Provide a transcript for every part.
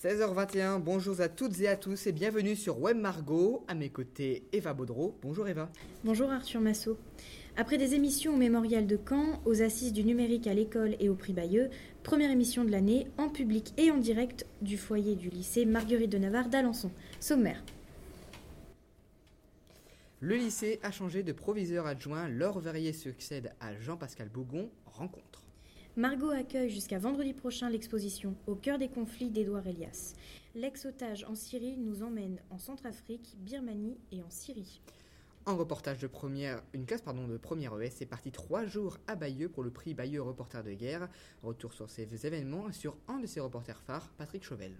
16h21, bonjour à toutes et à tous et bienvenue sur Web Margot. À mes côtés, Eva Baudreau. Bonjour Eva. Bonjour Arthur Massot. Après des émissions au Mémorial de Caen, aux Assises du numérique à l'école et au Prix Bayeux, première émission de l'année en public et en direct du foyer du lycée Marguerite de Navarre d'Alençon. Sommaire. Le lycée a changé de proviseur adjoint. Laure Verrier succède à Jean-Pascal Bougon. Rencontre. Margot accueille jusqu'à vendredi prochain l'exposition Au cœur des conflits d'Édouard Elias. L'ex-otage en Syrie nous emmène en Centrafrique, Birmanie et en Syrie. En reportage de première, une classe pardon, de première ES est partie trois jours à Bayeux pour le prix Bayeux Reporter de guerre. Retour sur ces événements sur un de ses reporters phares, Patrick Chauvel.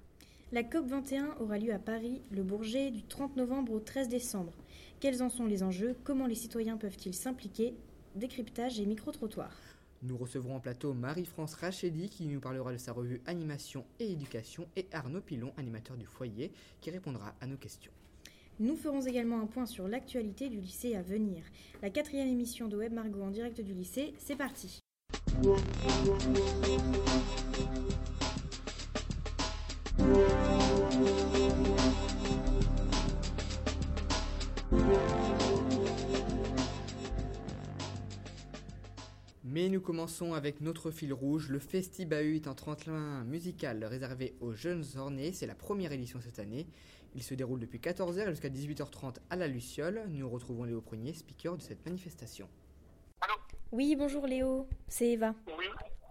La COP21 aura lieu à Paris, le Bourget, du 30 novembre au 13 décembre. Quels en sont les enjeux? Comment les citoyens peuvent-ils s'impliquer? Décryptage et micro-trottoir. Nous recevrons en plateau Marie-France Rachedi qui nous parlera de sa revue Animation et Éducation et Arnaud Pilon, animateur du foyer, qui répondra à nos questions. Nous ferons également un point sur l'actualité du lycée à venir. La quatrième émission de Web Margot en direct du lycée, c'est parti. Mais nous commençons avec notre fil rouge. Le Festibahu est un tremplin musical réservé aux jeunes ornés. C'est la première édition cette année. Il se déroule depuis 14h jusqu'à 18h30 à la Luciole. Nous retrouvons Léo Prunier, speaker de cette manifestation. Allô? Oui, bonjour Léo, c'est Eva. Oui.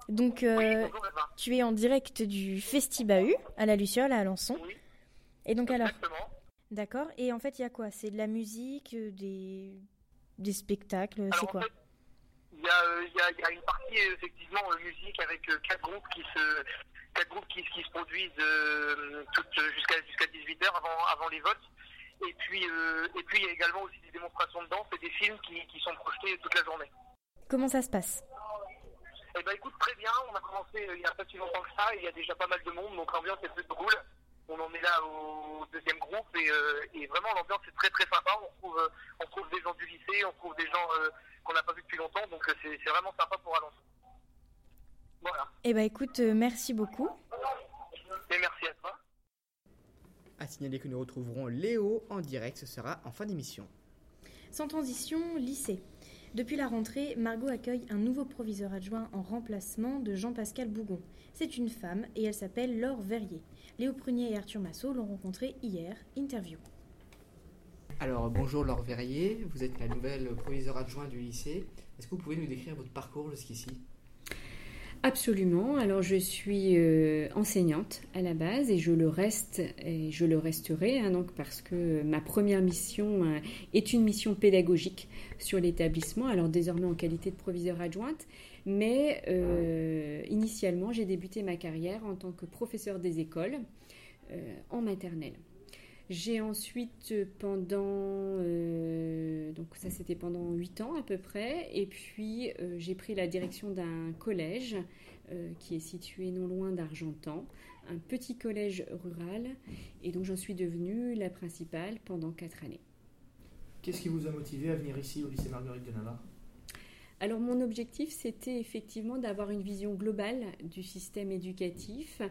Donc, Oui, euh, bonjour Eva. tu es en direct du Festibahu à la Luciole à Alençon. Oui, Et donc alors, exactement. d'accord. Et en fait, il y a quoi? C'est de la musique, euh, des, des spectacles, Alors, c'est en quoi? fait, Il y, a, euh, il y, a, il y a une partie effectivement euh, musique avec euh, quatre groupes qui se quatre groupes qui, qui se produisent euh, jusqu'à jusqu'à 18h avant avant les votes. Et puis euh, et puis il y a également aussi des démonstrations de danse et des films qui, qui sont projetés toute la journée. Comment ça se passe? Eh ben écoute très bien, on a commencé il n'y a pas si longtemps que ça, et il y a déjà pas mal de monde, donc l'ambiance est plutôt cool. On en est là au deuxième groupe et, euh, et vraiment l'ambiance est très très sympa. On trouve, euh, on trouve des gens du lycée, on trouve des gens euh, qu'on n'a pas vus depuis longtemps, donc c'est c'est vraiment sympa pour Alençon. Voilà. Eh ben écoute, merci beaucoup. Et merci à toi. À signaler que nous retrouverons Léo en direct, ce sera en fin d'émission. Sans transition, lycée. Depuis la rentrée, Margot accueille un nouveau proviseur adjoint en remplacement de Jean-Pascal Bougon. C'est une femme et elle s'appelle Laure Verrier. Léo Prunier et Arthur Massot l'ont rencontrée hier. Interview. Alors bonjour Laure Verrier, vous êtes la nouvelle proviseur adjoint du lycée. Est-ce que vous pouvez nous décrire votre parcours jusqu'ici? Absolument. Alors je suis euh, enseignante à la base et je le reste et je le resterai hein, donc parce que ma première mission euh, est une mission pédagogique sur l'établissement. Alors désormais en qualité de proviseur adjointe, mais euh, initialement j'ai débuté ma carrière en tant que professeur des écoles en maternelle. J'ai ensuite euh, pendant euh, donc ça c'était pendant huit ans à peu près. Et puis euh, j'ai pris la direction d'un collège qui est situé non loin d'Argentan, un petit collège rural. Et donc j'en suis devenue la principale pendant quatre années. Qu'est-ce qui vous a motivé à venir ici au lycée Marguerite de Navarre? Alors mon objectif, c'était effectivement d'avoir une vision globale du système éducatif.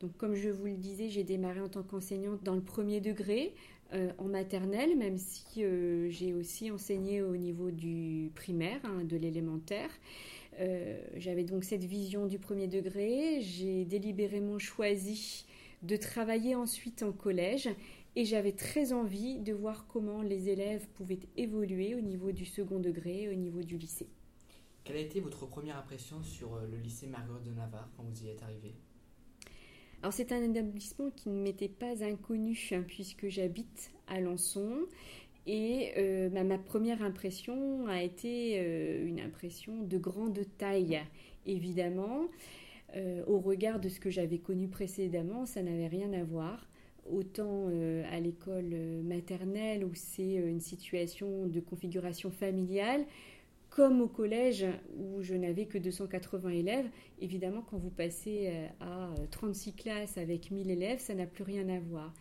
Donc comme je vous le disais, j'ai démarré en tant qu'enseignante dans le premier degré, euh, en maternelle, même si euh, j'ai aussi enseigné au niveau du primaire, hein, de l'élémentaire. Euh, J'avais donc cette vision du premier degré. J'ai délibérément choisi de travailler ensuite en collège et j'avais très envie de voir comment les élèves pouvaient évoluer au niveau du second degré, au niveau du lycée. Quelle a été votre première impression sur euh, le lycée Marguerite de Navarre quand vous y êtes arrivé Alors c'est un établissement qui ne m'était pas inconnu hein, puisque j'habite à Lançon et euh, bah, ma première impression a été euh, une impression de grande taille évidemment. Au regard de ce que j'avais connu précédemment, ça n'avait rien à voir. Autant à l'école maternelle où c'est une situation de configuration familiale, comme au collège où je n'avais que 280 élèves, évidemment quand vous passez euh, à euh, 36 classes avec 1000 élèves, ça n'a plus rien à voir.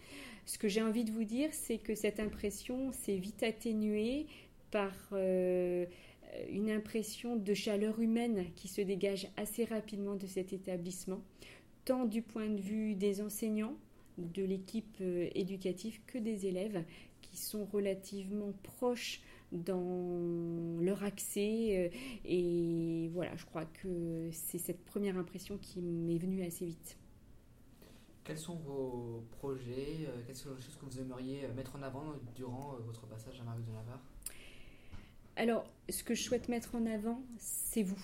Ce que j'ai envie de vous dire, c'est que cette impression s'est vite atténuée par euh, une impression de chaleur humaine qui se dégage assez rapidement de cet établissement, tant du point de vue des enseignants, de l'équipe éducative que des élèves qui sont relativement proches dans leur accès. Et voilà, je crois que c'est cette première impression qui m'est venue assez vite. Quels sont vos projets Quelles sont les choses que vous aimeriez mettre en avant durant votre passage à Marie de Navarre Alors, ce que je souhaite mettre en avant, c'est vous,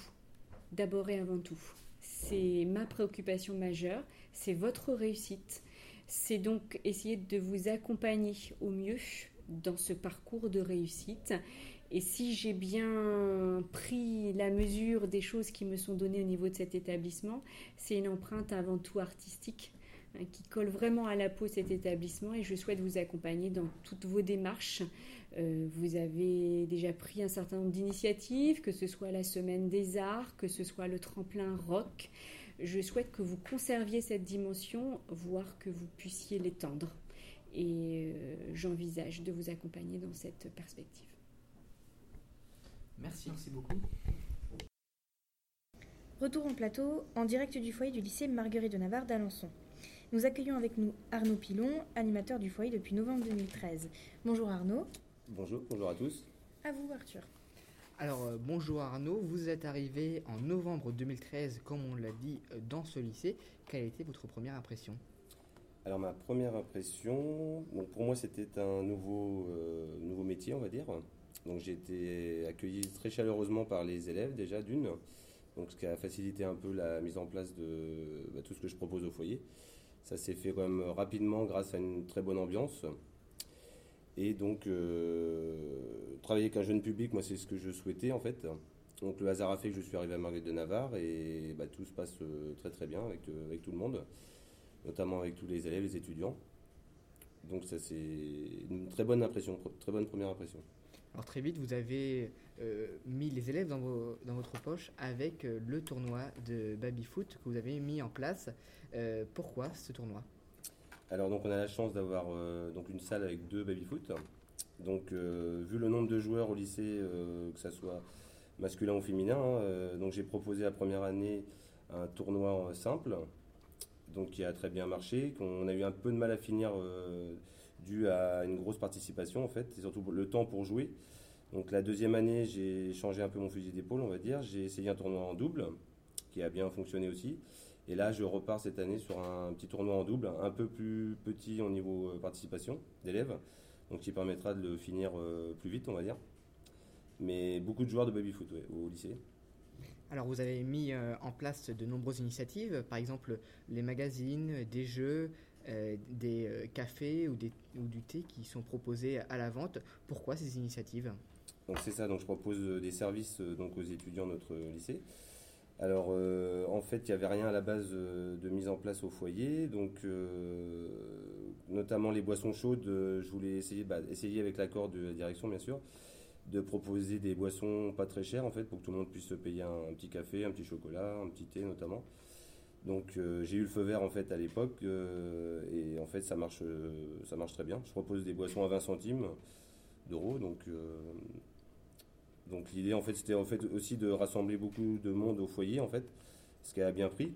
d'abord et avant tout. C'est ma préoccupation majeure, c'est votre réussite. C'est donc essayer de vous accompagner au mieux dans ce parcours de réussite. Et si j'ai bien pris la mesure des choses qui me sont données au niveau de cet établissement, c'est une empreinte avant tout artistique hein, qui colle vraiment à la peau cet établissement et je souhaite vous accompagner dans toutes vos démarches. Euh, vous avez déjà pris un certain nombre d'initiatives, que ce soit la semaine des arts, que ce soit le tremplin rock. Je souhaite que vous conserviez cette dimension, voire que vous puissiez l'étendre et euh, j'envisage de vous accompagner dans cette perspective. Merci, merci beaucoup. Retour en plateau, en direct du foyer du lycée Marguerite de Navarre d'Alençon. Nous accueillons avec nous Arnaud Pilon, animateur du foyer depuis novembre 2013. Bonjour Arnaud. Bonjour, bonjour à tous. À vous Arthur. Alors euh, bonjour Arnaud, vous êtes arrivé en novembre 2013 comme on l'a dit euh, dans ce lycée. Quelle a été votre première impression? Alors ma première impression, pour moi c'était un nouveau, euh, nouveau métier on va dire. Donc j'ai été accueilli très chaleureusement par les élèves déjà d'une, donc ce qui a facilité un peu la mise en place de bah, tout ce que je propose au foyer. Ça s'est fait quand même rapidement grâce à une très bonne ambiance. Et donc euh, travailler avec un jeune public, moi c'est ce que je souhaitais en fait. Donc le hasard a fait que je suis arrivé à Marguerite de Navarre et bah, tout se passe euh, très très bien avec, avec tout le monde notamment avec tous les élèves, les étudiants. Donc ça c'est une très bonne impression, très bonne première impression. Alors très vite, vous avez euh, mis les élèves dans, vos, dans, votre poche avec euh, le tournoi de baby foot que vous avez mis en place. Euh, pourquoi ce tournoi? Alors donc on a la chance d'avoir donc une salle avec deux baby foot. Donc vu le nombre de joueurs au lycée, que ce soit masculin ou féminin, hein, donc j'ai proposé la première année un tournoi simple donc qui a très bien marché, qu'on a eu un peu de mal à finir euh, dû à une grosse participation en fait, et surtout le temps pour jouer. Donc la deuxième année, j'ai changé un peu mon fusil d'épaule, on va dire. J'ai essayé un tournoi en double, qui a bien fonctionné aussi. Et là, je repars cette année sur un petit tournoi en double, un peu plus petit au niveau euh, participation d'élèves, donc qui permettra de le finir euh, plus vite, on va dire. Mais beaucoup de joueurs de baby-foot au lycée. Alors vous avez mis euh, en place de nombreuses initiatives, par exemple les magazines, des jeux, euh, des euh, cafés ou, du thé qui sont proposés à la vente. Pourquoi ces initiatives? Donc c'est ça, donc je propose des services donc aux étudiants de notre lycée. Alors en fait, il n'y avait rien à la base de mise en place au foyer, donc notamment les boissons chaudes, je voulais essayer, bah, essayer avec l'accord de la direction bien sûr, de proposer des boissons pas très chères en fait pour que tout le monde puisse se payer un, petit café, un petit chocolat, un petit thé notamment. Donc euh, j'ai eu le feu vert en fait à l'époque euh, et en fait ça marche, euh, ça marche très bien. Je propose des boissons à 20 centimes d'euros donc donc l'idée en fait c'était en fait aussi de rassembler beaucoup de monde au foyer en fait, ce qui a bien pris.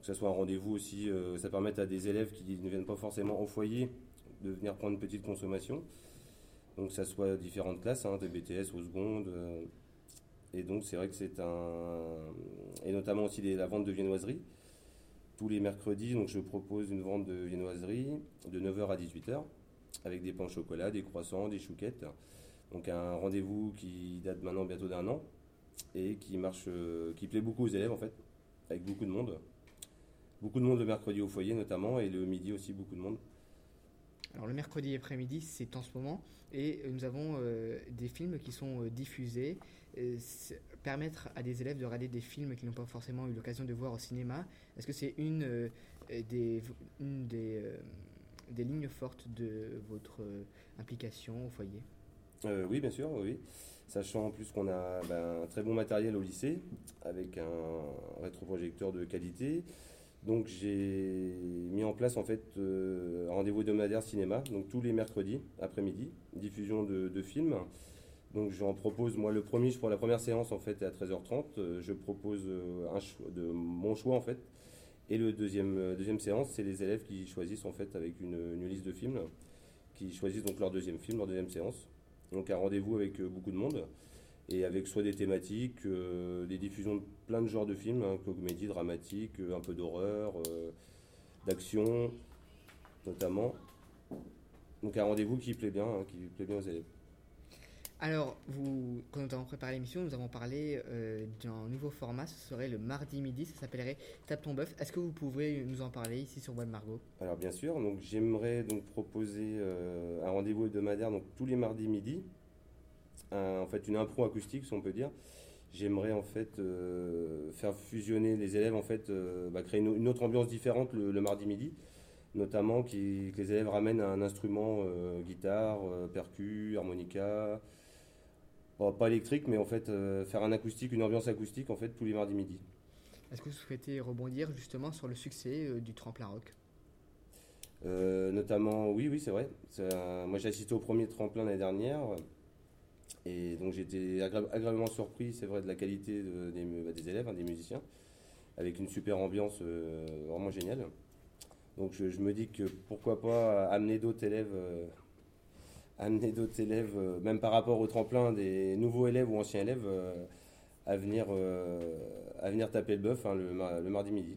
Que ce soit un rendez-vous aussi, ça permet à des élèves qui ne viennent pas forcément au foyer de venir prendre une petite consommation. Donc ça soit différentes classes, hein, des BTS aux secondes. Euh, et donc c'est vrai que c'est un... Et notamment aussi la vente de viennoiserie. Tous les mercredis, donc je propose une vente de viennoiserie de 9h à 18h avec des pains au chocolat, des croissants, des chouquettes. Donc un rendez-vous qui date maintenant bientôt d'un an et qui marche, euh, qui plaît beaucoup aux élèves en fait, avec beaucoup de monde. Beaucoup de monde le mercredi au foyer notamment et le midi aussi beaucoup de monde. Alors le mercredi après-midi, c'est en ce moment, et nous avons euh, des films qui sont euh, diffusés, permettre à des élèves de regarder des films qu'ils n'ont pas forcément eu l'occasion de voir au cinéma. Est-ce que c'est une, euh, des, lignes fortes de votre implication au foyer? Oui, bien sûr, oui. Sachant en plus qu'on a ben, un très bon matériel au lycée, avec un rétroprojecteur de qualité, donc j'ai mis en place en fait euh, un rendez-vous hebdomadaire cinéma, donc tous les mercredis après-midi, diffusion de, films. Donc j'en propose, moi le premier, pour la première séance en fait à 13h30, euh, je propose euh, un de mon choix en fait. Et le deuxième, deuxième séance, c'est les élèves qui choisissent en fait avec une, une liste de films, qui choisissent donc leur deuxième film, leur deuxième séance. Donc un rendez-vous avec beaucoup de monde et avec soit des thématiques, euh, des diffusions de plein de genres de films, hein, comédie, dramatique, euh, un peu d'horreur, euh, d'action notamment. Donc un rendez-vous qui plaît bien, hein, qui plaît bien aux élèves. Alors, vous, quand nous avons préparé l'émission, nous avons parlé euh, d'un nouveau format, ce serait le mardi midi, ça s'appellerait Tape ton bœuf. Est-ce que vous pouvez nous en parler ici sur Web Margot? Alors bien sûr, donc j'aimerais donc proposer un rendez-vous hebdomadaire donc tous les mardis midi, Un- en fait une impro acoustique si on peut dire. J'aimerais en fait euh, faire fusionner les élèves en fait, euh, bah, créer une, une autre ambiance différente le, le mardi midi, notamment qui- que les élèves ramènent un instrument euh, guitare, percu, harmonica, pas, pas électrique mais en fait faire un acoustique, une ambiance acoustique en fait tous les mardis midi. Est-ce que vous souhaitez rebondir justement sur le succès du tremplin rock? Notamment, oui, oui, c'est vrai. Un- moi, j'ai assisté au premier tremplin l'année dernière. Et donc, j'étais agréablement surpris, c'est vrai, de la qualité de- des, mu- bah, des élèves, hein, des musiciens, avec une super ambiance euh, vraiment géniale. Donc, je, je me dis que pourquoi pas amener d'autres élèves, euh, amener d'autres élèves, euh, même par rapport au tremplin des nouveaux élèves ou anciens élèves, euh, à, venir, euh, à venir taper le bœuf hein, le, mar- le mardi midi.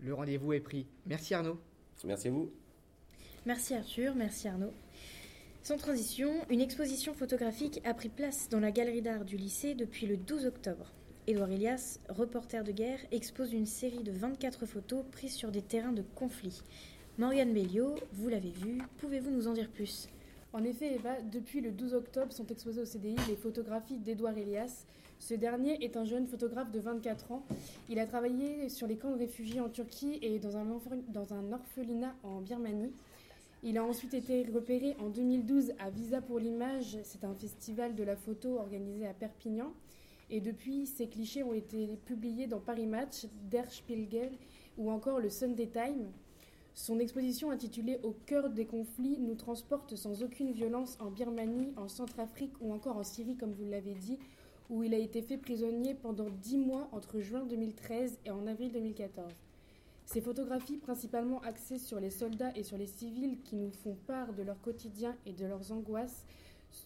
Le rendez-vous est pris. Merci Arnaud. Merci à vous. Merci Arthur, merci Arnaud. Sans transition, une exposition photographique a pris place dans la galerie d'art du lycée depuis le 12 octobre. Édouard Elias, reporter de guerre, expose une série de 24 photos prises sur des terrains de conflit. Morgane Belliot, vous l'avez vu, pouvez-vous nous en dire plus? En effet, Eva, depuis le 12 octobre sont exposées au CDI les photographies d'Edouard Elias. Ce dernier est un jeune photographe de 24 ans. Il a travaillé sur les camps de réfugiés en Turquie et dans un, orphe- dans un orphelinat en Birmanie. Il a ensuite été repéré en 2012 à Visa pour l'image. C'est un festival de la photo organisé à Perpignan. Et depuis, ces clichés ont été publiés dans Paris Match, Der Spiegel ou encore le Sunday Time. Son exposition intitulée Au cœur des conflits nous transporte sans aucune violence en Birmanie, en Centrafrique ou encore en Syrie, comme vous l'avez dit, où il a été fait prisonnier pendant dix mois entre juin 2013 et en avril 2014. Ces photographies, principalement axées sur les soldats et sur les civils qui nous font part de leur quotidien et de leurs angoisses,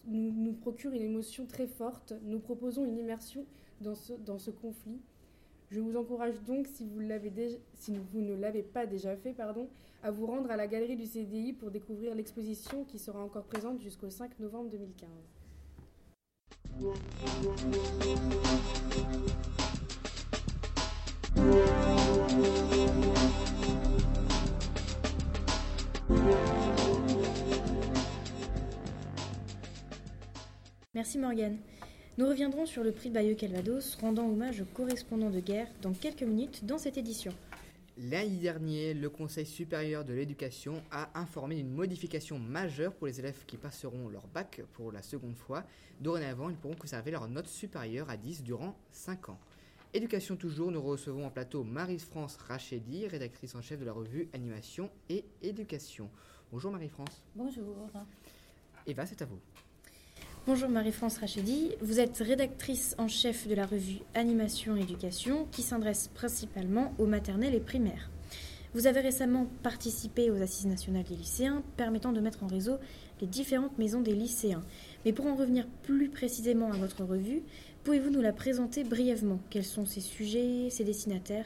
nous, procurent une émotion très forte. Nous proposons une immersion dans ce, conflit. Je vous encourage donc, si vous ne l'avez pas déjà fait, pardon, à vous rendre à la galerie du CDI pour découvrir l'exposition qui sera encore présente jusqu'au 5 novembre 2015. Merci Morgane. Nous reviendrons sur le prix Bayeux Calvados, rendant hommage aux correspondants de guerre dans quelques minutes dans cette édition. Lundi dernier, le Conseil supérieur de l'éducation a informé d'une modification majeure pour les élèves qui passeront leur bac pour la seconde fois. Dorénavant, ils pourront conserver leur note supérieure à 10 durant 5 ans. Éducation toujours, nous recevons en plateau Marie-France Rachedi, rédactrice en chef de la revue Animation et Éducation. Bonjour Marie-France. Bonjour. Eva, c'est à vous. Bonjour Marie-France Rachedi, vous êtes rédactrice en chef de la revue Animation et Éducation qui s'adresse principalement aux maternelles et primaires. Vous avez récemment participé aux Assises nationales des lycéens permettant de mettre en réseau les différentes maisons des lycéens. Mais pour en revenir plus précisément à votre revue, pouvez-vous nous la présenter brièvement? Quels sont ses sujets, ses destinataires?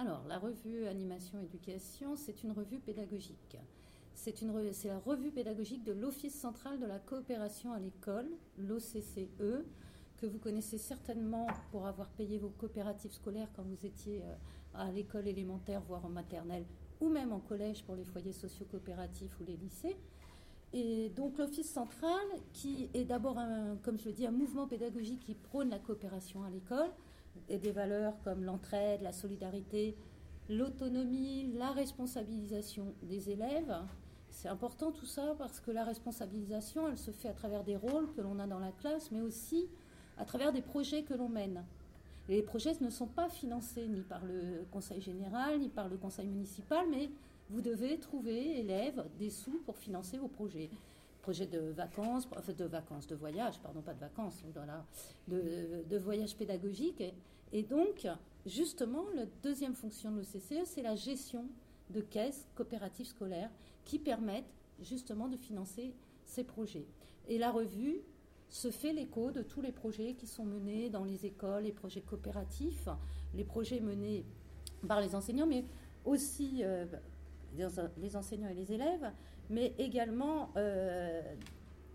Alors, la revue Animation Éducation, c'est une revue pédagogique. C'est la revue pédagogique de l'Office central de la coopération à l'école, l'OCCE, que vous connaissez certainement pour avoir payé vos coopératives scolaires quand vous étiez euh, à l'école élémentaire, voire en maternelle, ou même en collège pour les foyers socio-coopératifs ou les lycées. Et donc l'Office central, qui est d'abord, comme je le dis, un mouvement pédagogique qui prône la coopération à l'école, et des valeurs comme l'entraide, la solidarité, l'autonomie, la responsabilisation des élèves. C'est important tout ça parce que la responsabilisation, elle se fait à travers des rôles que l'on a dans la classe, mais aussi à travers des projets que l'on mène. Et les projets ne sont pas financés ni par le conseil général, ni par le conseil municipal, mais vous devez trouver, élèves, des sous pour financer vos projets. projet de vacances, de vacances, de voyage, pardon, pas de vacances, de, de voyage pédagogique. Et, et donc, justement, la deuxième fonction de l'OCCE, c'est la gestion de caisses coopératives scolaires qui permettent justement de financer ces projets. Et la revue se fait l'écho de tous les projets qui sont menés dans les écoles, les projets coopératifs, les projets menés par les enseignants, mais aussi euh, les enseignants et les élèves, mais également euh,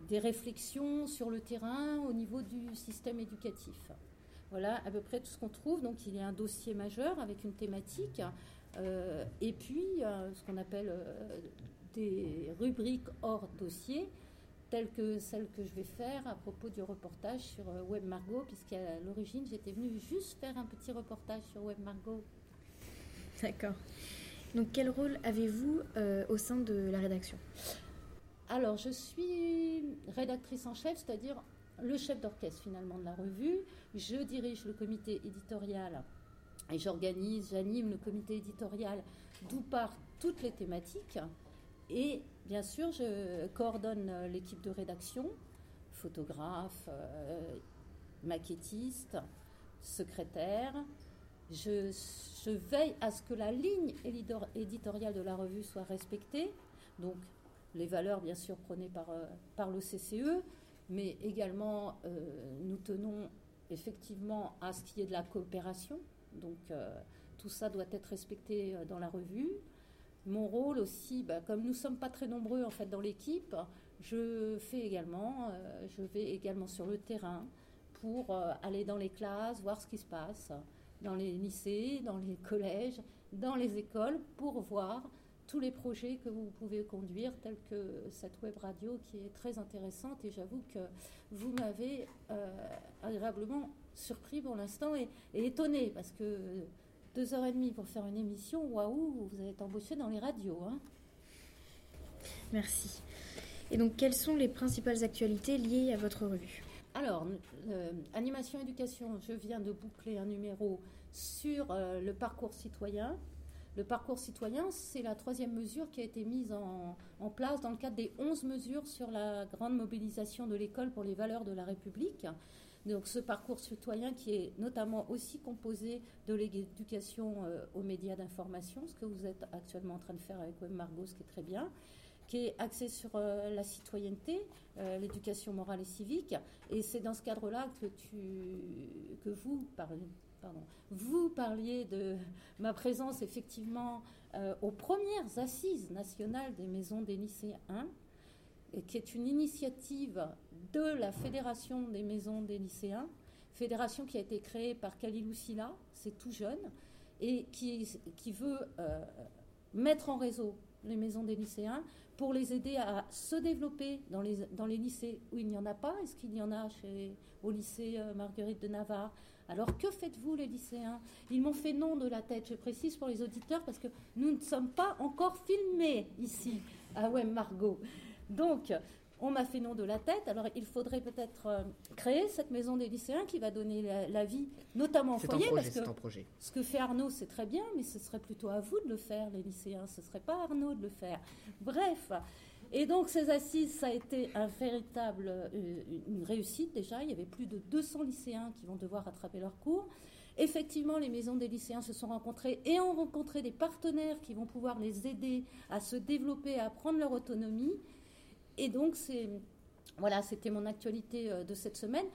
des réflexions sur le terrain au niveau du système éducatif. Voilà à peu près tout ce qu'on trouve. Donc il y a un dossier majeur avec une thématique, euh, et puis ce qu'on appelle des rubriques hors dossier telle que celle que je vais faire à propos du reportage sur euh, Web Margot, puisqu'à l'origine, j'étais venue juste faire un petit reportage sur Web Margot. D'accord. Donc, quel rôle avez-vous euh, au sein de la rédaction? Alors, je suis rédactrice en chef, c'est-à-dire le chef d'orchestre finalement de la revue. Je dirige le comité éditorial et j'organise, j'anime le comité éditorial d'où partent toutes les thématiques. Et bien sûr, je coordonne euh, l'équipe de rédaction, photographe, euh, maquettiste, secrétaire. Je, veille à ce que la ligne éditoriale de la revue soit respectée. Donc, les valeurs, bien sûr, prônées par, euh, par l'OCCE, mais également, nous tenons effectivement à ce qu'il y ait de la coopération. Donc, tout ça doit être respecté dans la revue. Mon rôle aussi, bah, comme nous ne sommes pas très nombreux en fait dans l'équipe, je fais également, euh, je vais également sur le terrain pour euh, aller dans les classes, voir ce qui se passe dans les lycées, dans les collèges, dans les écoles, pour voir tous les projets que vous pouvez conduire, tels que cette web radio qui est très intéressante. Et j'avoue que vous m'avez euh, agréablement surpris pour l'instant et, et étonné parce que deux heures et demie pour faire une émission, waouh, vous être embauché dans les radios. Hein. Merci. Et donc, quelles sont les principales actualités liées à votre revue? Alors, euh, animation éducation, je viens de boucler un numéro sur euh, le parcours citoyen. Le parcours citoyen, c'est la troisième mesure qui a été mise en, place dans le cadre des onze mesures sur la grande mobilisation de l'école pour les valeurs de la République. Donc ce parcours citoyen qui est notamment aussi composé de l'éducation euh, aux médias d'information, ce que vous êtes actuellement en train de faire avec Web Margot, ce qui est très bien, qui est axé sur euh, la citoyenneté, euh, l'éducation morale et civique. Et c'est dans ce cadre-là que, tu, que vous, pardon, vous parliez de ma présence effectivement aux premières assises nationales des maisons des lycéens qui est une initiative de la Fédération des maisons des lycéens, fédération qui a été créée par Khalilou Silla, c'est tout jeune, et qui, qui veut euh, mettre en réseau les maisons des lycéens pour les aider à se développer dans les, dans les lycées où il n'y en a pas. Est-ce qu'il y en a chez, au lycée euh, Marguerite de Navarre? Alors que faites-vous les lycéens? Ils m'ont fait nom de la tête, je précise pour les auditeurs, parce que nous ne sommes pas encore filmés ici à Wem Margot. Donc, on m'a fait nom de la tête. Alors, il faudrait peut-être euh, créer cette maison des lycéens qui va donner la, vie, notamment au foyer. parce que projet. ce que fait Arnaud, c'est très bien, mais ce serait plutôt à vous de le faire, les lycéens. Ce ne serait pas Arnaud de le faire. Bref. Et donc, ces assises, ça a été un véritable, euh, une réussite déjà. Il y avait plus de 200 lycéens qui vont devoir rattraper leur cours. Effectivement, les maisons des lycéens se sont rencontrées et ont rencontré des partenaires qui vont pouvoir les aider à se développer, à prendre leur autonomie. Et donc, c'est, voilà, c'était mon actualité euh, de cette semaine.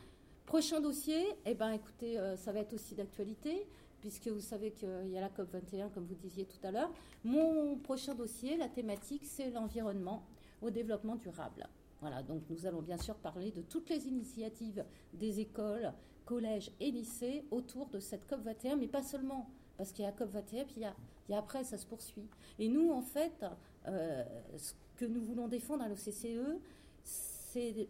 Prochain dossier, eh ben, écoutez, euh, ça va être aussi d'actualité, puisque vous savez qu'il y a la COP21, comme vous disiez tout à l'heure. Mon prochain dossier, la thématique, c'est l'environnement au développement durable. Voilà, donc nous allons bien sûr parler de toutes les initiatives des écoles, collèges et lycées autour de cette COP21, mais pas seulement, parce qu'il y a COP21, puis il y a, il y a après, ça se poursuit. Et nous, en fait, euh, que nous voulons défendre à l'OCCE, c'est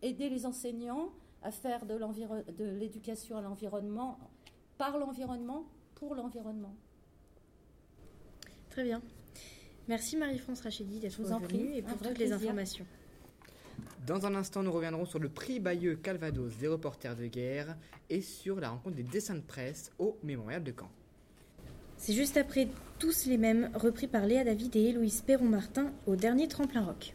aider les enseignants à faire de l'éducation à l'environnement, par l'environnement, pour l'environnement. Très bien. Merci Marie-France Rachidi d'être venue et pour toutes les informations. Dans un instant, nous reviendrons sur le prix Bayeux Calvados des reporters de guerre et sur la rencontre des dessins de presse au Mémorial de Caen. C'est juste après Tous les mêmes, repris par Léa David et Héloïse Perron-Martin au dernier Tremplin Rock.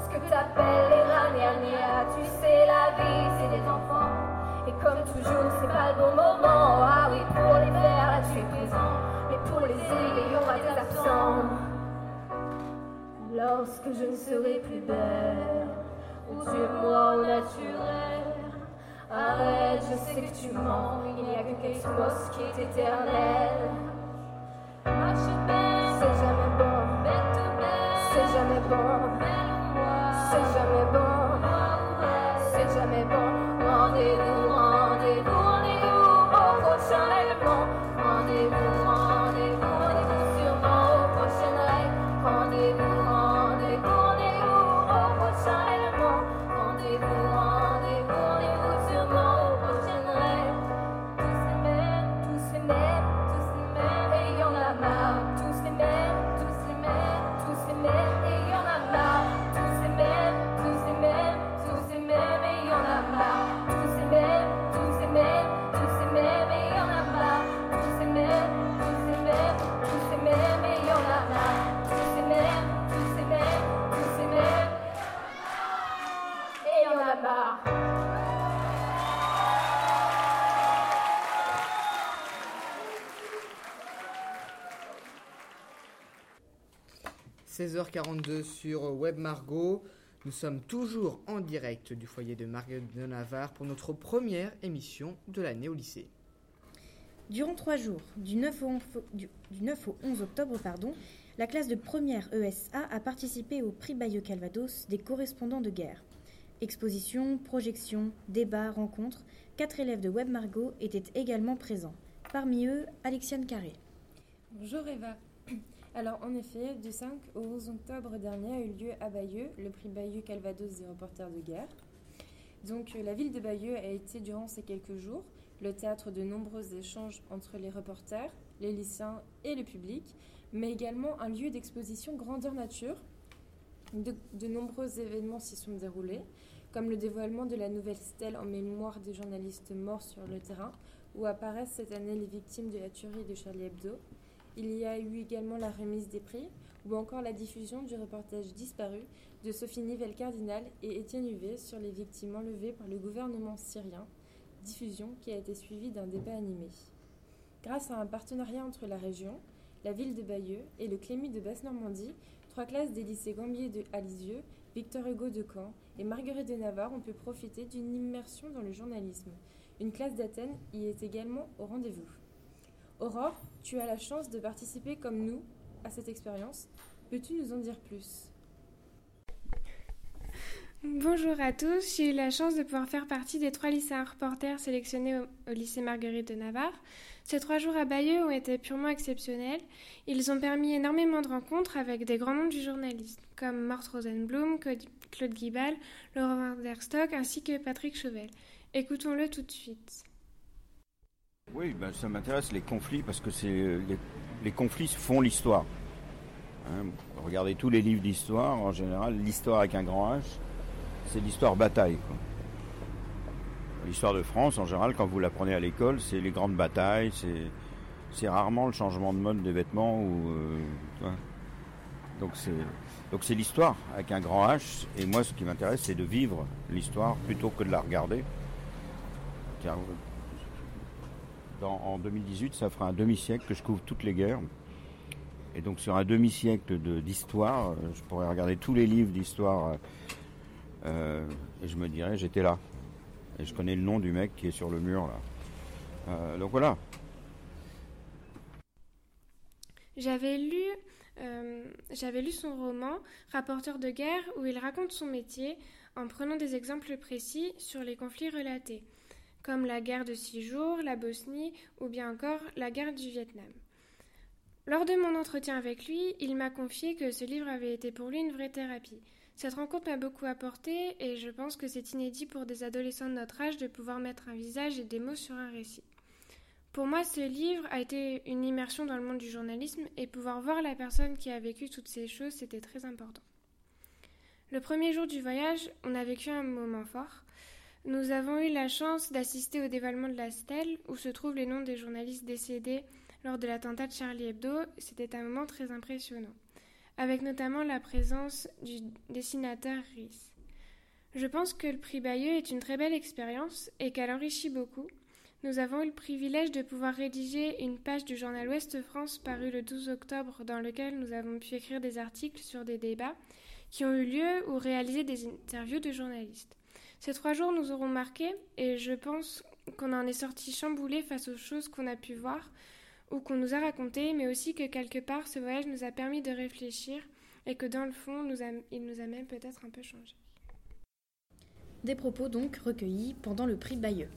Ce que t'appelles les ragnagnas, tu sais, la vie, c'est des enfants. Et comme toujours, c'est pas le bon moment. Ah oui, pour les faire, On va des absents. Lorsque je ne serai plus belle, ou tu es moi au naturel. Arrête, je sais que tu mens, il n'y a que Kate qui est éternel. C'est jamais bon, c'est jamais bon, 16h42 sur Web Margot. Nous sommes toujours en direct du foyer de Marguerite de Navarre pour notre première émission de l'année au lycée. Durant trois jours, du 9 au 11, du- du 9 au 11 octobre, pardon, la classe de première ESA a participé au prix Bayeux Calvados des correspondants de guerre. Expositions, projections, débats, rencontres, quatre élèves de Web Margot étaient également présents. Parmi eux, Alexiane Carré. Bonjour Eva. Alors en effet, du 5 au 11 octobre dernier a eu lieu à Bayeux le prix Bayeux Calvados des reporters de guerre. Donc euh, la ville de Bayeux a été durant ces quelques jours le théâtre de nombreux échanges entre les reporters, les lycéens et le public, mais également un lieu d'exposition grandeur nature. De, de nombreux événements s'y sont déroulés, comme le dévoilement de la nouvelle stèle en mémoire des journalistes morts sur le terrain, où apparaissent cette année les victimes de la tuerie de Charlie Hebdo. Il y a eu également la remise des prix ou encore la diffusion du reportage disparu de Sophie Nivelle-Cardinal et Étienne Huvet sur les victimes enlevées par le gouvernement syrien, diffusion qui a été suivie d'un débat animé. Grâce à un partenariat entre la région, la ville de Bayeux et le Clémy de Basse-Normandie, trois classes des lycées Gambier de Alisieux, Victor Hugo de Caen et Marguerite de Navarre ont pu profiter d'une immersion dans le journalisme. Une classe d'Athènes y est également au rendez-vous. Aurore, tu as la chance de participer comme nous à cette expérience. Peux-tu nous en dire plus? Bonjour à tous, j'ai eu la chance de pouvoir faire partie des trois lycéens reporters sélectionnés au, lycée Marguerite de Navarre. Ces trois jours à Bayeux ont été purement exceptionnels. Ils ont permis énormément de rencontres avec des grands noms du journalisme, comme Mort Rosenblum, Claude- Claude Guibal, Laurent Vanderstock ainsi que Patrick Chauvel. Écoutons-le tout de suite. Oui, ben, ça m'intéresse les conflits parce que c'est les, les conflits font l'histoire. Hein, regardez tous les livres d'histoire, en général, l'histoire avec un grand H, c'est l'histoire bataille. L'histoire de France, en général, quand vous l'apprenez à l'école, c'est les grandes batailles, c'est, rarement le changement de mode des vêtements ou. euh, donc c'est, donc c'est l'histoire avec un grand H. Et moi, ce qui m'intéresse, c'est de vivre l'histoire plutôt que de la regarder. Car en 2018, ça fera un demi-siècle que je couvre toutes les guerres. Et donc sur un demi-siècle de- d'histoire, euh, je pourrais regarder tous les livres d'histoire euh, euh, et je me dirais j'étais là. Et je connais le nom du mec qui est sur le mur là. Donc voilà. J'avais lu, j'avais lu son roman Rapporteur de guerre où il raconte son métier en prenant des exemples précis sur les conflits relatés, comme la guerre de six jours, la Bosnie ou bien encore la guerre du Vietnam. Lors de mon entretien avec lui, il m'a confié que ce livre avait été pour lui une vraie thérapie. Cette rencontre m'a beaucoup apporté et je pense que c'est inédit pour des adolescents de notre âge de pouvoir mettre un visage et des mots sur un récit. Pour moi, ce livre a été une immersion dans le monde du journalisme et pouvoir voir la personne qui a vécu toutes ces choses, c'était très important. Le premier jour du voyage, on a vécu un moment fort. Nous avons eu la chance d'assister au dévoilement de la stèle où se trouvent les noms des journalistes décédés lors de l'attentat de Charlie Hebdo. C'était un moment très impressionnant, avec notamment la présence du dessinateur Rhys. Je pense que le prix Bayeux est une très belle expérience et qu'elle enrichit beaucoup. Nous avons eu le privilège de pouvoir rédiger une page du journal Ouest France paru le 12 octobre dans lequel nous avons pu écrire des articles sur des débats qui ont eu lieu ou réaliser des interviews de journalistes. Ces trois jours nous auront marqués et je pense qu'on en est sorti chamboulé face aux choses qu'on a pu voir ou qu'on nous a racontées, mais aussi que quelque part ce voyage nous a permis de réfléchir et que dans le fond nous a, il nous a même peut-être un peu changé. Des propos donc recueillis pendant le prix Bayeux.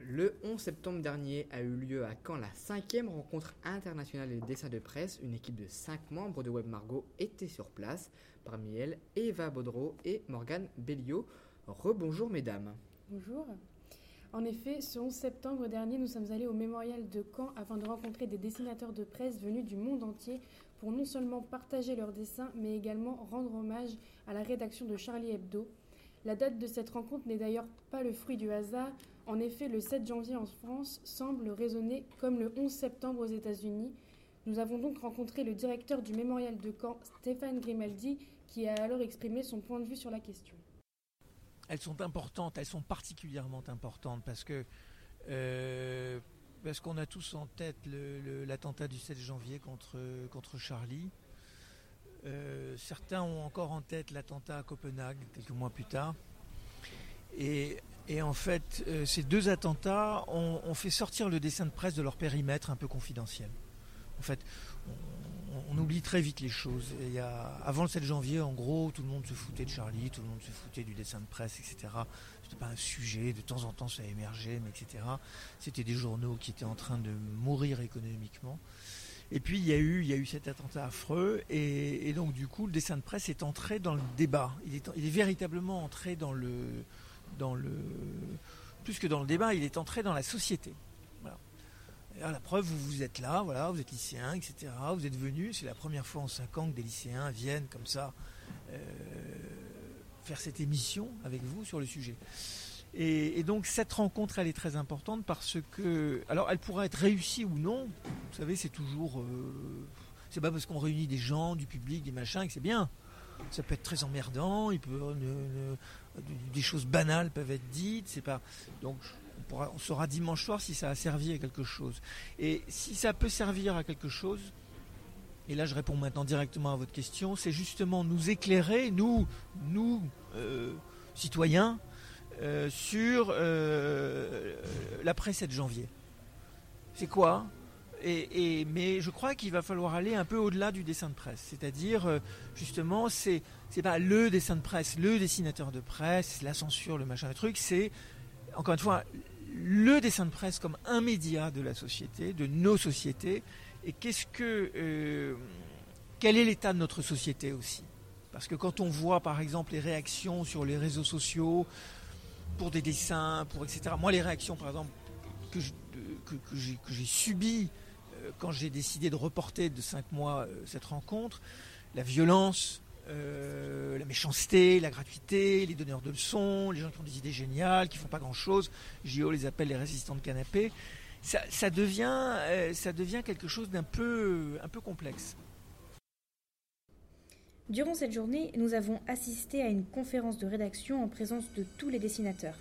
Le 11 septembre dernier a eu lieu à Caen la cinquième rencontre internationale des dessins de presse. Une équipe de cinq membres de Web Margot était sur place. Parmi elles, Eva Baudreau et Morgane Belliot. Rebonjour mesdames. Bonjour. En effet, ce 11 septembre dernier, nous sommes allés au mémorial de Caen afin de rencontrer des dessinateurs de presse venus du monde entier pour non seulement partager leurs dessins, mais également rendre hommage à la rédaction de Charlie Hebdo. La date de cette rencontre n'est d'ailleurs pas le fruit du hasard. En effet, le 7 janvier en France semble résonner comme le 11 septembre aux États-Unis. Nous avons donc rencontré le directeur du mémorial de Caen, Stéphane Grimaldi, qui a alors exprimé son point de vue sur la question elles sont importantes, elles sont particulièrement importantes parce que euh, parce qu'on a tous en tête l'attentat du 7 janvier contre, contre Charlie. Euh, certains ont encore en tête l'attentat à Copenhague quelques mois plus tard. Et, en fait, euh, ces deux attentats ont, fait sortir le dessin de presse de leur périmètre un peu confidentiel. En fait, on oublie très vite les choses. il y a, avant le 7 janvier, en gros, tout le monde se foutait de Charlie, tout le monde se foutait du dessin de presse, etc. C'était pas un sujet, de temps en temps ça émergeait, mais etc. C'était des journaux qui étaient en train de mourir économiquement. Et puis il y a eu, y a eu cet attentat affreux, et, donc du coup le dessin de presse est entré dans le débat. Il est, il est véritablement entré dans le, dans le, plus que dans le débat, il est entré dans la société la preuve, vous, vous êtes là, voilà, vous êtes lycéen, etc. Vous êtes venu, c'est la première fois en 5 ans que des lycéens viennent comme ça euh, faire cette émission avec vous sur le sujet. Et, donc cette rencontre, elle est très importante parce que, alors elle pourra être réussie ou non. Vous savez, c'est toujours, euh, c'est pas parce qu'on réunit des gens, du public, des machins que c'est bien. Ça peut être très emmerdant. Il peut, des choses banales peuvent être dites. C'est pas donc on, saura dimanche soir si ça a servi à quelque chose. Et si ça peut servir à quelque chose, et là je réponds maintenant directement à votre question, c'est justement nous éclairer, nous, nous euh, citoyens, euh, sur euh, l'après 7 janvier. C'est quoi? Et, mais je crois qu'il va falloir aller un peu au-delà du dessin de presse. C'est-à-dire, justement, c'est, c'est pas le dessin de presse, le dessinateur de presse, la censure, le machin, le truc, c'est, encore une fois, le dessin de presse comme un média de la société, de nos sociétés, et qu'est-ce que, euh, quel est l'état de notre société aussi? Parce que quand on voit par exemple les réactions sur les réseaux sociaux pour des dessins, pour etc. Moi, les réactions par exemple que, j'ai subies euh, quand j'ai décidé de reporter de cinq mois euh, cette rencontre, la violence, euh, la méchanceté, la gratuité, les donneurs de leçons, les gens qui ont des idées géniales, qui font pas grand-chose. JO les appelle les résistants de canapé. Ça, devient, euh, devient quelque chose d'un peu, peu complexe. Durant cette journée, nous avons assisté à une conférence de rédaction en présence de tous les dessinateurs.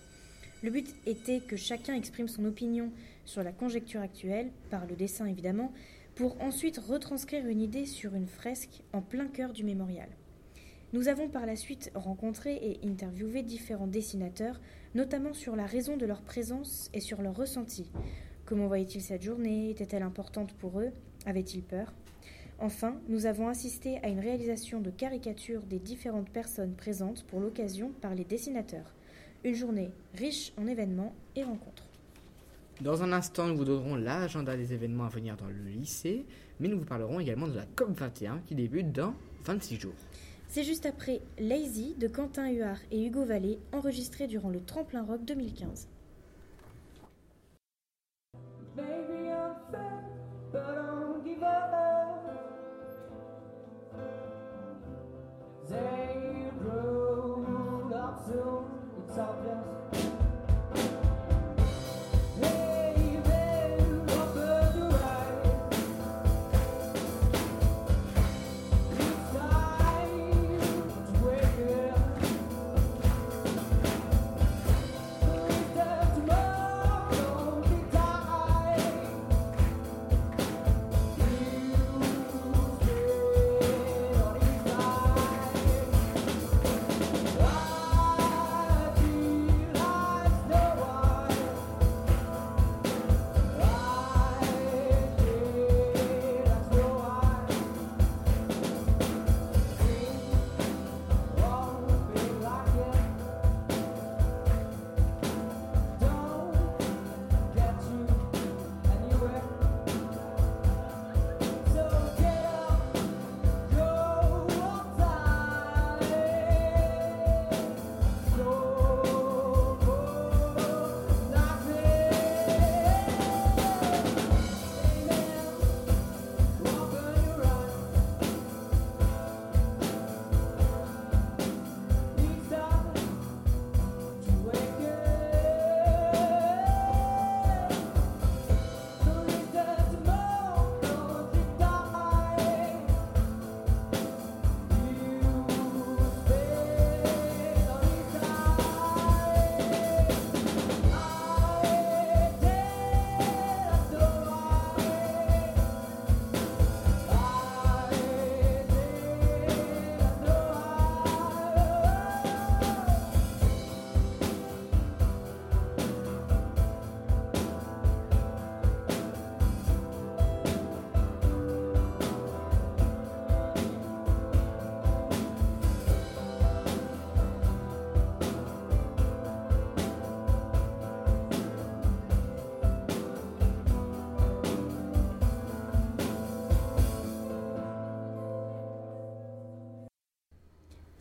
Le but était que chacun exprime son opinion sur la conjecture actuelle, par le dessin évidemment, pour ensuite retranscrire une idée sur une fresque en plein cœur du mémorial. Nous avons par la suite rencontré et interviewé différents dessinateurs, notamment sur la raison de leur présence et sur leur ressenti. Comment voyaient-ils cette journée? Était-elle importante pour eux? Avaient-ils peur? Enfin, nous avons assisté à une réalisation de caricatures des différentes personnes présentes pour l'occasion par les dessinateurs. Une journée riche en événements et rencontres. Dans un instant, nous vous donnerons l'agenda des événements à venir dans le lycée, mais nous vous parlerons également de la COP21 qui débute dans 26 jours. C'est juste après Lazy de Quentin Huard et Hugo Vallée, enregistré durant le Tremplin Rock 2015.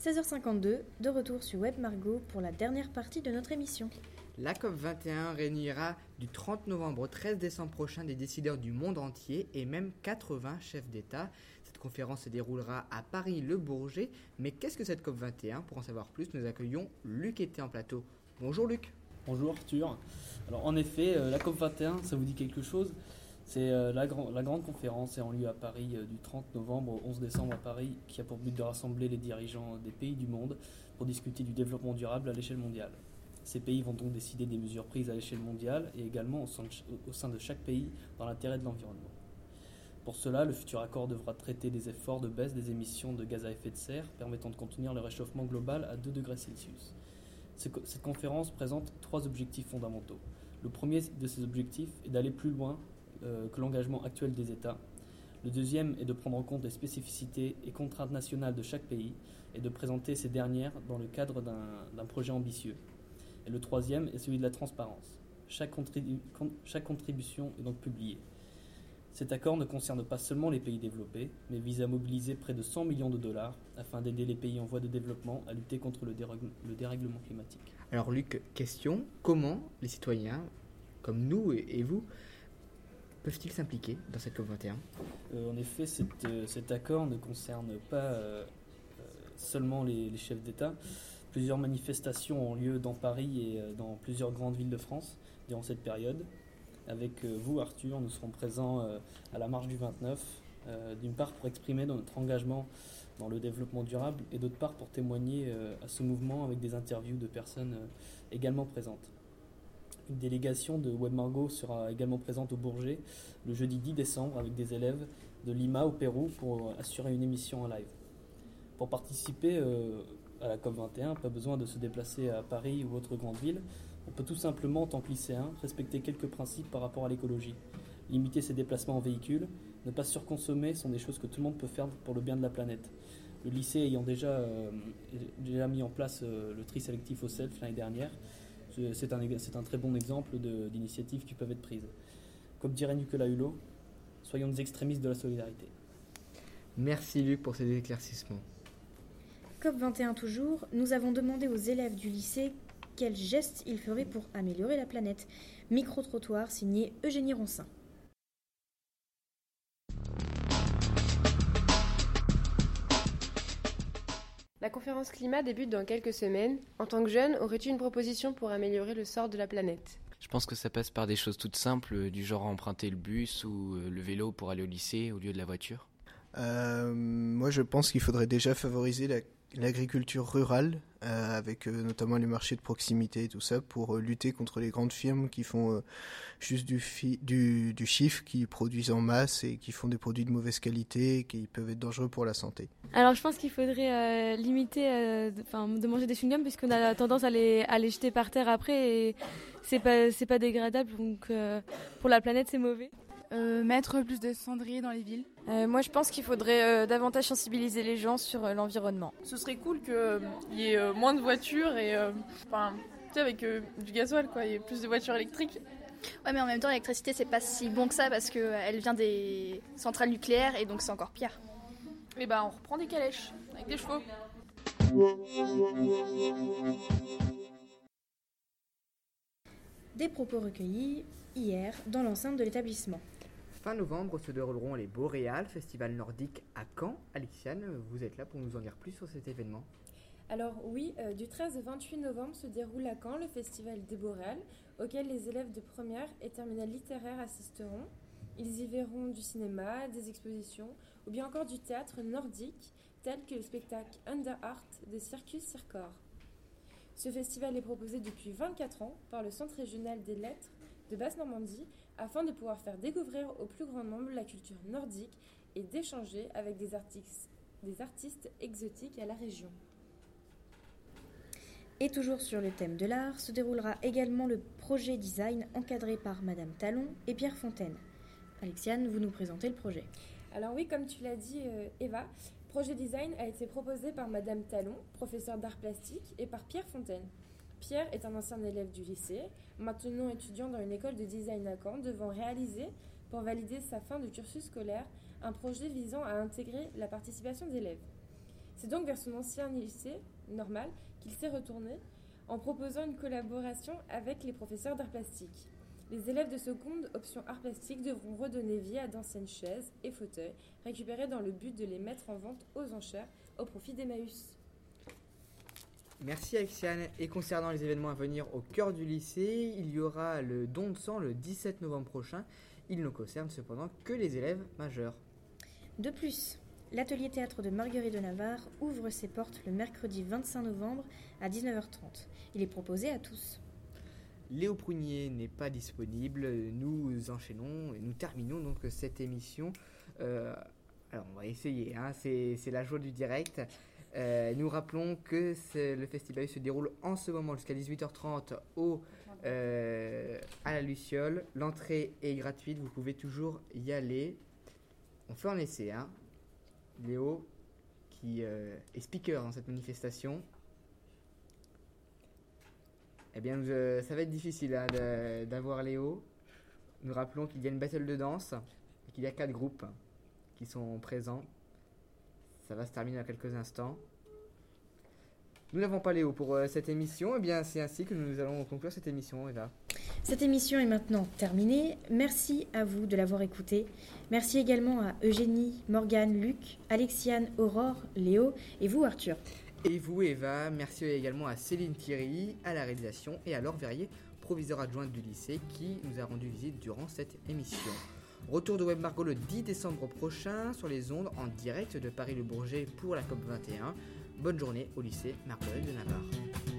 16h52, de retour sur Web Margot pour la dernière partie de notre émission. La COP21 réunira du 30 novembre au 13 décembre prochain des décideurs du monde entier et même 80 chefs d'État. Cette conférence se déroulera à Paris-Le Bourget. Mais qu'est-ce que cette COP21 Pour en savoir plus, nous accueillons Luc Été en plateau. Bonjour Luc. Bonjour Arthur. Alors en effet, euh, la COP21, ça vous dit quelque chose? C'est euh, la, gran- la grande conférence en lieu à Paris euh, du 30 novembre au 11 décembre à Paris qui a pour but de rassembler les dirigeants des pays du monde pour discuter du développement durable à l'échelle mondiale. Ces pays vont donc décider des mesures prises à l'échelle mondiale et également au sein de au sein de chaque pays dans l'intérêt de l'environnement. Pour cela, le futur accord devra traiter des efforts de baisse des émissions de gaz à effet de serre permettant de contenir le réchauffement global à 2 degrés Celsius. Cette conférence présente trois objectifs fondamentaux. Le premier de ces objectifs est d'aller plus loin que l'engagement actuel des États. Le deuxième est de prendre en compte les spécificités et contraintes nationales de chaque pays et de présenter ces dernières dans le cadre d'un projet ambitieux. Et le troisième est celui de la transparence. Chaque, contribu- con- chaque contribution est donc publiée. Cet accord ne concerne pas seulement les pays développés, mais vise à mobiliser près de 100 millions de dollars afin d'aider les pays en voie de développement à lutter contre le, dérègle- le dérèglement climatique. Alors Luc, question, comment les citoyens, comme nous et vous, peuvent-ils s'impliquer dans cette COP21 Euh, en effet, cet, euh, cet accord ne concerne pas euh, seulement les, les chefs d'État. Plusieurs manifestations ont lieu dans Paris et dans plusieurs grandes villes de France durant cette période. Avec vous, Arthur, nous serons présents à la marche du 29, euh, d'une part pour exprimer notre engagement dans le développement durable et d'autre part pour témoigner à ce mouvement avec des interviews de personnes également présentes. Une délégation de Web Margot sera également présente au Bourget le jeudi 10 décembre avec des élèves de Lima au Pérou pour assurer une émission en live. Pour participer euh, à la COP21, pas besoin de se déplacer à Paris ou autre grande ville. On peut tout simplement, en tant que lycéen, respecter quelques principes par rapport à l'écologie. Limiter ses déplacements en véhicule, ne pas surconsommer sont des choses que tout le monde peut faire pour le bien de la planète. Le lycée ayant déjà, euh, déjà mis en place euh, le tri sélectif au self l'année dernière, c'est- un, c'est un très bon exemple de- d'initiatives qui peuvent être prises. Comme dirait Nicolas Hulot, soyons des extrémistes de la solidarité. Merci Luc pour ces éclaircissements. COP21 toujours, nous avons demandé aux élèves du lycée quels gestes ils feraient pour améliorer la planète. Micro-trottoir signé Eugénie Roncin. La conférence climat débute dans quelques semaines. En tant que jeune, aurais-tu une proposition pour améliorer le sort de la planète? Je pense que ça passe par des choses toutes simples, du genre emprunter le bus ou euh, le vélo pour aller au lycée au lieu de la voiture. Euh, moi, je pense qu'il faudrait déjà favoriser la- l'agriculture rurale, euh, avec euh, notamment les marchés de proximité et tout ça, pour euh, lutter contre les grandes firmes qui font juste du, du, du chiffre, qui produisent en masse et qui font des produits de mauvaise qualité et qui peuvent être dangereux pour la santé. Alors je pense qu'il faudrait limiter de, de manger des chewing-gums puisqu'on a tendance à les, à les jeter par terre après et c'est pas, pas dégradable donc pour la planète c'est mauvais. Euh, mettre plus de cendriers dans les villes. Euh, moi, je pense qu'il faudrait euh, davantage sensibiliser les gens sur euh, l'environnement. Ce serait cool qu'il y ait euh, moins de voitures et, euh, enfin, tu sais, avec euh, du gasoil, quoi, il y ait plus de voitures électriques. Ouais, mais en même temps, l'électricité, c'est pas si bon que ça parce qu'elle vient des centrales nucléaires et donc c'est encore pire. Et bah, on reprend des calèches avec des chevaux. Des propos recueillis hier dans l'enceinte de l'établissement. Fin novembre se dérouleront les Boréales, festival nordique à Caen. Aliciane, vous êtes là pour nous en dire plus sur cet événement. Alors oui, euh, du 13 au 28 novembre se déroule à Caen le festival des Boréales, auquel les élèves de première et terminale littéraire assisteront. Ils y verront du cinéma, des expositions ou bien encore du théâtre nordique, tel que le spectacle Under Art de Circus Circor. Ce festival est proposé depuis 24 ans par le Centre régional des lettres de Basse-Normandie afin de pouvoir faire découvrir au plus grand nombre la culture nordique et d'échanger avec des artistes, des artistes exotiques à la région. Et toujours sur le thème de l'art, se déroulera également le projet design encadré par Madame Talon et Pierre Fontaine. Alexiane, vous nous présentez le projet. Alors oui, comme tu l'as dit euh, Eva, Projet Design a été proposé par Madame Talon, professeure d'art plastique, et par Pierre Fontaine. Pierre est un ancien élève du lycée, maintenant étudiant dans une école de design à Caen, devant réaliser, pour valider sa fin de cursus scolaire, un projet visant à intégrer la participation d'élèves. C'est donc vers son ancien lycée, normal, qu'il s'est retourné en proposant une collaboration avec les professeurs d'art plastique. Les élèves de seconde option art plastique devront redonner vie à d'anciennes chaises et fauteuils récupérés dans le but de les mettre en vente aux enchères au profit d'Emmaüs. Merci Alexiane. Et concernant les événements à venir au cœur du lycée, il y aura le don de sang le 17 novembre prochain. Il ne concerne cependant que les élèves majeurs. De plus, l'atelier théâtre de Marguerite de Navarre ouvre ses portes le mercredi 25 novembre à 19h30. Il est proposé à tous. Léo Prunier n'est pas disponible. Nous enchaînons et nous terminons donc cette émission. Euh, alors on va essayer, hein, c'est la joie du direct. Euh, nous rappelons que le festival se déroule en ce moment jusqu'à 18h30 au, euh, à la Luciole. L'entrée est gratuite, vous pouvez toujours y aller. On fait un essai, hein. Léo, qui euh, est speaker dans cette manifestation. Eh bien, ça va être difficile hein, d'avoir Léo. Nous rappelons qu'il y a une battle de danse et qu'il y a quatre groupes qui sont présents. Ça va se terminer dans quelques instants. Nous n'avons pas Léo pour euh, cette émission. Eh bien, c'est ainsi que nous allons conclure cette émission, Eva. Cette émission est maintenant terminée. Merci à vous de l'avoir écoutée. Merci également à Eugénie, Morgane, Luc, Alexiane, Aurore, Léo et vous Arthur. Et vous, Eva, merci également à Céline Thierry, à la réalisation, et à Laure Verrier, proviseur adjointe du lycée, qui nous a rendu visite durant cette émission. Retour de Web Margot le 10 décembre prochain sur les ondes en direct de Paris-le-Bourget pour la COP 21. Bonne journée au lycée Marguerite de Navarre.